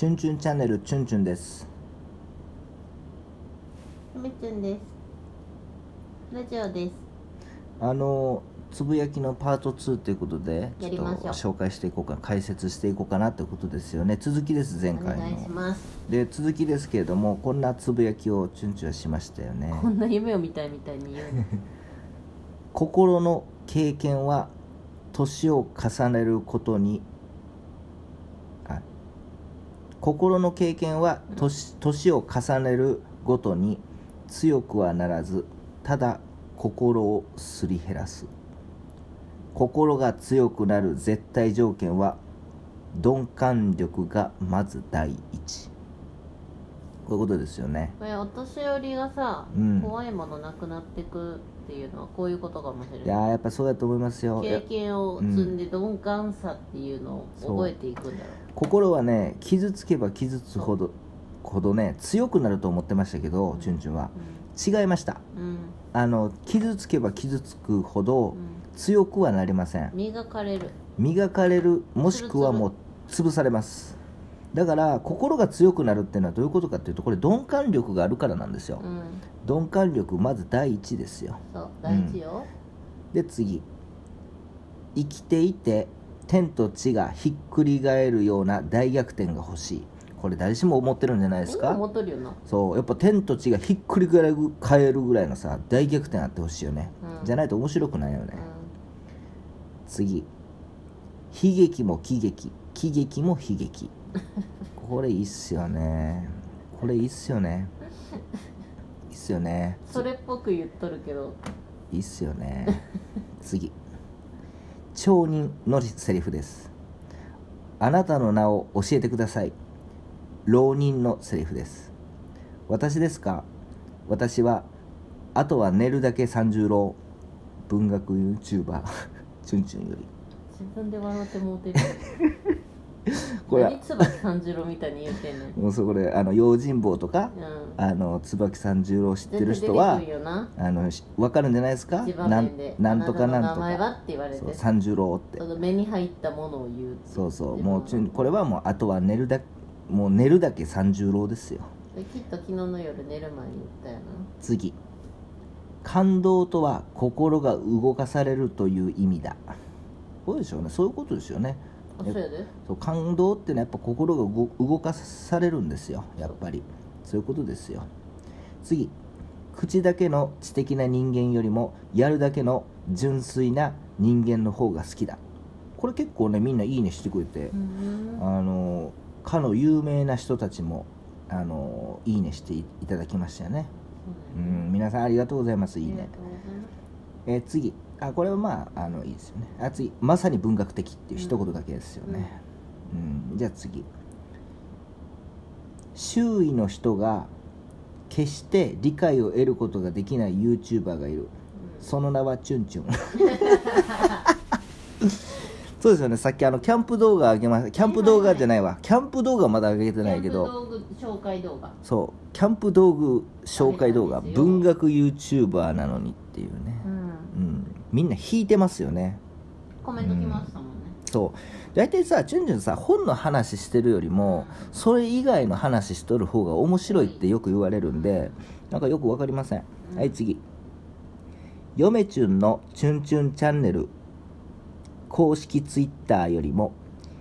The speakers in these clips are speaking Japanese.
チュンチュンチャンネルチュンチュンです。めちゅんです。ラジオです。あのつぶやきのパート2ということでちょっとやりましょう。紹介していこうか解説していこうかなということですよね。続きです前お回願いしのます。で続きですけれどもこんなつぶやきをチュンチュンはしましたよね。こんな夢を見たいみたいに言うの。心の経験は年を重ねることにあ心の経験は年年を重ねるごとに強くはならずただ心をすり減らす。心が強くなる絶対条件は鈍感力がまず第一。こういうことですよね。これお年寄りがさ、うん。怖いものなくなってくっていうのはこういうことかもしれい。やないーやっぱそうだと思いますよ。いや経験を積んで鈍感さっていうのを覚えていくんだろ心はね傷つけば傷つくほどほどね強くなると思ってましたけど、チュンチュンは。違いました。う、うん。あの傷つけば傷つくほどうん。強くはなりません。磨かれる。磨かれるもしくはもう潰されますだから心が強くなるっていうのはどういうことかっていうとこれ鈍感力があるからなんですよ。うん。鈍感力まず第一ですよ。そう大事よ、で次。生きていて天と地がひっくり返るような大逆転が欲しい。これ誰しも思ってるんじゃないですか？思っとるよな。そう。やっぱ天と地がひっくり返るぐらいのさ大逆転あってほしいよね、うん。じゃないと面白くないよね、う次。悲劇も喜劇。喜劇も悲劇これいいっすよね。これいいっすよね。いいっすよね。んそれっぽく言っとるけど。いいっすよね。次。町人のセリフです。あなたの名を教えてください。浪人のセリフです。私ですか？私はあとは寝るだけ三十郎。文学 YouTuber チュンチュンより。自分で笑ってもうてるこれ。何椿三十郎みたいに言うてんねん。もうそこであの用心棒とかうん。あの椿三十郎知ってる人全はあのし分かるんじゃないですか？なんなんとかなんとあなたの名前はかって言われて三十郎って。目に入ったものを言うそうそう。もうちゅこれはもうあとは寝るだもう寝るだけ三十郎ですよ。できっと昨日の夜寝る前に言ったよな。次。感動とは心が動かされるという意味だ。そうでしょうね。そういうことですよね。あそう感動ってのはやっぱ心が動動かされるんですよ。やっぱり。そういうことですよ。次。口だけの知的な人間よりもやるだけの純粋な人間の方が好きだ。これ結構ねみんないいねしてくれて、うんあのかの有名な人たちもあのいいねしていただきましたよね。うん皆さんありがとうございます。いいね。えー次あこれはまああのいいですよね。あ次まさに文学的っていう一言だけですよね、うん。じゃあ次。周囲の人が決して理解を得ることができない YouTuber がいる。その名はチュンチュン。そうですよね。さっきあのキャンプ動画上げましたキャンプ動画じゃないわ。キャンプ動画まだ上げてないけど。紹介動画。そう。キャンプ道具紹介動画。文学 YouTuber なのにっていうね、うん。うん、みんな引いてますよね。コメント来ましたもんね。そう。大体さチュンチュンさ本の話してるよりもそれ以外の話しとる方が面白いってよく言われるんでなんかよく分かりません、はい次。嫁チュンのチュンチュンチャンネル。公式ツイッターよりも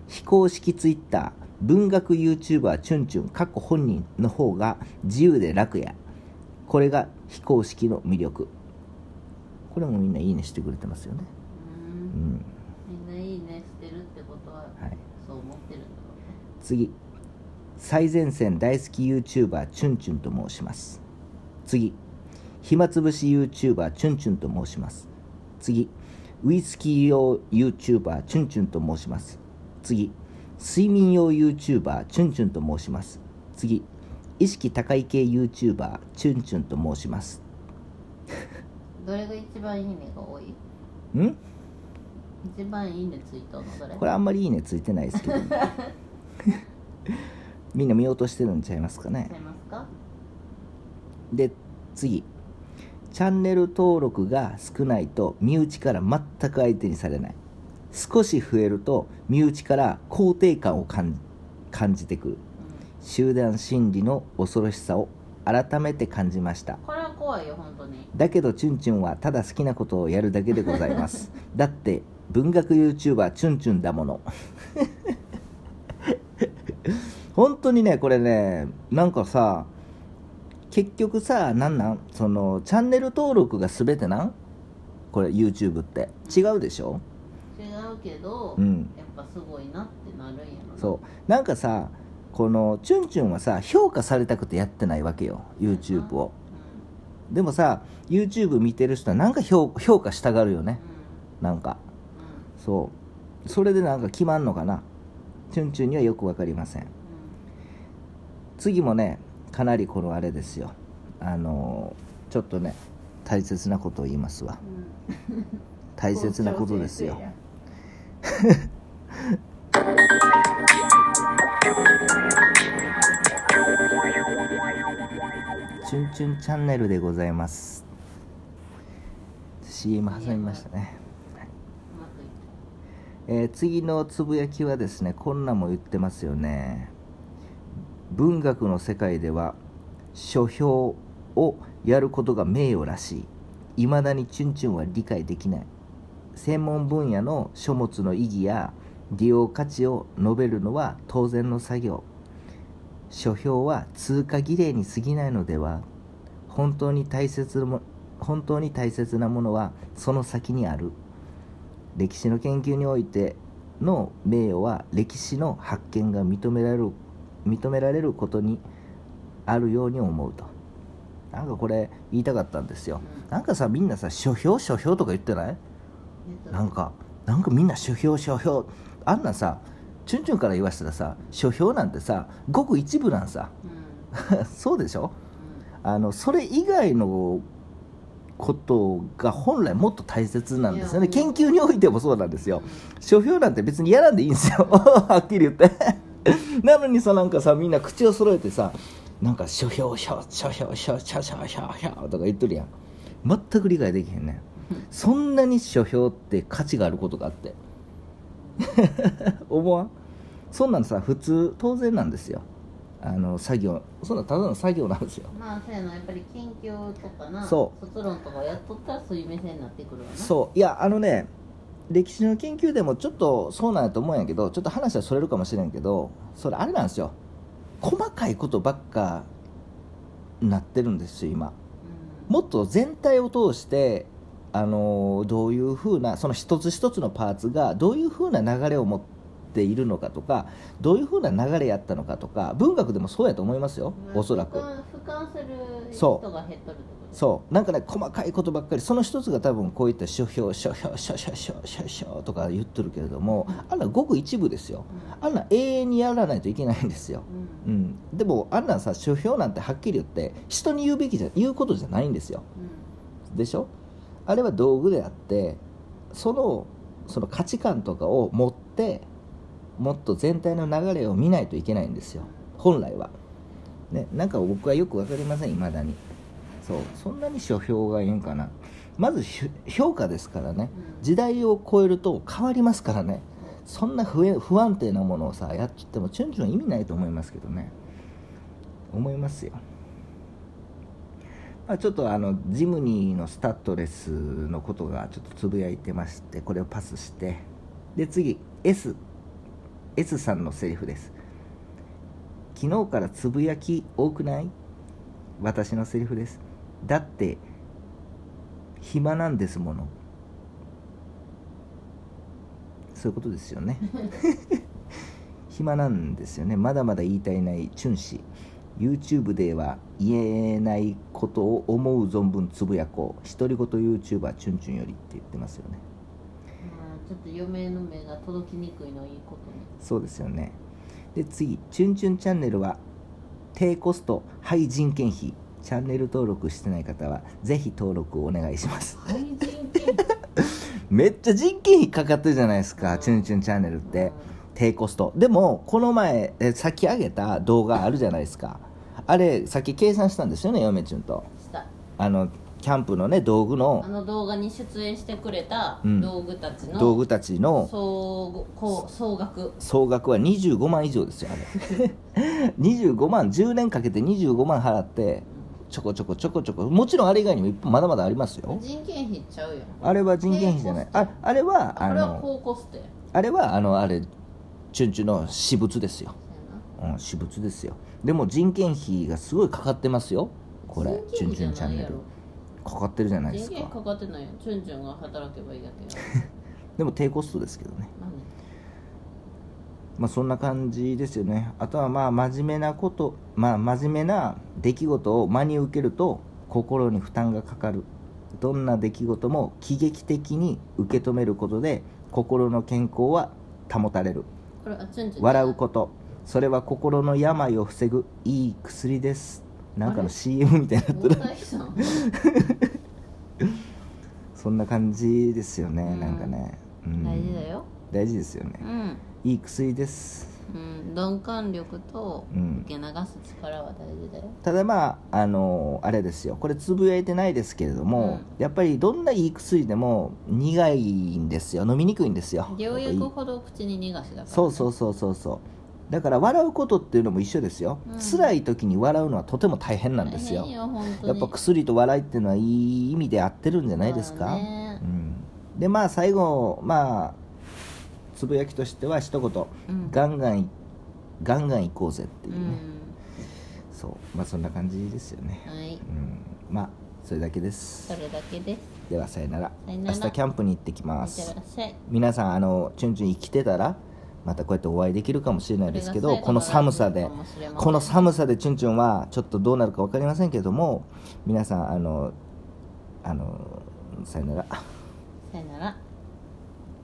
非公式ツイッター。文学 YouTuber チュンチュン過去本人の方が自由で楽や。これが非公式の魅力これもみんないいねしてくれてますよね。うん。うんみんないいねしてるってことははい。そう思ってるんだろ次。最前線大好き YouTuber チュンチュンと申します。次。暇つぶし YouTuber チュンチュンと申します。次。ウイスキー用 YouTuber チュンチュンと申します。次。睡眠用 YouTuber チュンチュンと申します。次。意識高い系 YouTuber チュンチュンと申します。うどれが一番いいねが多い？ん？一番いいねついたのどれ？これあんまりいいねついてないですけど。みんな見落としてるんちゃいますかね。ちゃいますか？で次。チャンネル登録が少ないと身内から全く相手にされない。少し増えると身内から肯定感を感感じてくる。集団心理の恐ろしさを改めて感じました。これは怖いよ本当に。だけどチュンチュンはただ好きなことをやるだけでございます。だって文学 YouTuber チュンチュンだもの。本当にねこれねなんかさ結局さなんなん？そのチャンネル登録が全てなん？これ YouTube って。違うでしょ？違うけど、うん。やっぱすごいなってなるんやろな。そう。なんかさこのチュンチュンはさ評価されたくてやってないわけよ YouTube をでもさ YouTube 見てる人はなんか評評価したがるよね。なんか。うん。そう。それでなんか決まんのかな。チュンチュンにはよく分かりません。次もねかなりこのあれですよ。あのーちょっとね大切なことを言いますわ。大切なことですよ 校長先チュンチャンネルでございます。CM 挟みましたね。生やうまくい。えー次のつぶやきはですねこんなも言ってますよね。文学の世界では書評をやることが名誉らしい。いまだにチュンチュンは理解できない。専門分野の書物の意義や利用価値を述べるのは当然の作業。書評は通過儀礼に過ぎないのでは本当に大切も本当に大切なものはその先にある。歴史の研究においての名誉は歴史の発見が認められる認められることにあるように思うと。なんかこれ言いたかったんですよ。なんかさみんなさ書評書評とか言ってない？なんかなんかみんな書評書評。あんなさチュンチュンから言わせたらさ書評なんてさごく一部なんさ。うん。そうでしょ？あのそれ以外のことが本来もっと大切なんですよね。研究においてもそうなんですよ。書評なんて別にやらんでいいんですよ。はっきり言って。なのにさなんかさみんな口を揃えてさなんか書評書書評書書書書書とか言ってるやん。全く理解できへんねそんなに書評って価値があることがあって。思わん？そんなんさ普通当然なんですよ。あの作業そんなただの作業なんですよ。まあそうやなやっぱり研究とかなそ卒論とかやっとったらそういう目線になってくるわな。そう。いやあのね歴史の研究でもちょっとそうなんやと思うんやけどちょっと話はそれるかもしれんけどそれあれなんですよ。細かいことばっかなってるんですよ今。うん。もっと全体を通してあのどういうふうなその一つ一つのパーツがどういうふうな流れを持っているのかとかどういうふうな流れやったのかとか文学でもそうやと思いますよおそらく。そう。そう。なんかね細かいことばっかりその一つが多分こういった書評書評書書書書書とか言ってるけれどもあんなごく一部ですよ。うん。あんな永遠にやらないといけないんですよ、うん。うん、でもあんなんさ書評なんてはっきり言って人に言うべきじゃ言うことじゃないんですよ。でしょ？あれは道具であってそのその価値観とかを持ってもっと全体の流れを見ないといけないんですよ。本来は。ねなんか僕はよく分かりませんいまだに。そう。そんなに書評がいいんかな。まずひ評価ですからね。うん。時代を超えると変わりますからね。そんな不安定なものをさやっちってもチュンチュン意味ないと思いますけどね。思いますよ、まあ、ちょっとあのジムニーのスタッドレスのことがちょっとつぶやいてましてこれをパスして。で次 S S さんのセリフです。昨日からつぶやき多くない？私のセリフです。だって暇なんですもの。そういうことですよね。暇なんですよね。まだまだ言いたいないチュン氏。YouTube では言えないことを思う存分つぶやこう。独り言 YouTuber チュンチュンよりって言ってますよね。ちょっと嫁の目が届きにくいのいいことね。そうですよね。で次チュンチュンチャンネルは低コストハイ人件費。チャンネル登録してない方はぜひ登録をお願いします。廃人件 めっちゃ人件費かかってるじゃないですかチュンチュンチャンネルって。低コスト。でもこの前えさっき上げた動画あるじゃないですか。あれさっき計算したんですよね嫁チュンと。した。あのキャンプのね道具あのの動画に出演してくれたうん。道具たちの道具たちの総こう総額。総額は25万以上ですよあれ。25万10年かけて25万払ってちょこちょこちょこちょこ。もちろんあれ以外にもまだまだありますよ。人件費ちゃうよあれは人件費じゃない。ああれはああれはの高コストや。あれはあのあれチュンチュンの私物ですよ、うん、私物ですよ。でも人件費がすごいかかってますよ。これチュンチュンチャンネルかかってるじゃないです人件かかかってないよ。チュンチュンが働けばいいだけや でも低コストですけどね。何まあそんな感じですよね。あとはまあ真面目なことまあ真面目な出来事を真に受けると心に負担がかかる。どんな出来事も喜劇的に受け止めることで心の健康は保たれる。笑うこと。それは心の病を防ぐいい薬ですなんかの CM みたいになって大る谷さん。そんな感じですよね、うん。なんかね、うん。大事だよ。大事ですよね。うん。いい薬です。うん、鈍感力とうん。受け流す力は大事だよ、ただまああのあれですよ。これつぶやいてないですけれども、やっぱりどんないい薬でも苦いんですよ。飲みにくいんですよ。療薬ほど口に逃がしだから、そうそうそうそうそうだから笑うことっていうのも一緒ですよ、うん。辛い時に笑うのはとても大変なんですよ。やっぱ薬と笑いっていうのはいい意味で合ってるんじゃないですか、ね。うん、でまあ最後まあつぶやきとしては一言、うん。ガンガンいガンガン行こうぜっていううね、ん。そう。まあそんな感じですよね、はい。うん、まあそれだけです。それだけです。ではさよなら。さよなら。明日キャンプに行ってきます。皆さんあのチュンチュン生きてたらまたこうやってお会いできるかもしれないですけどこの寒さでこの寒さでチュンチュンはちょっとどうなるか分かりませんけども皆さんあのあのさよなら。さよなら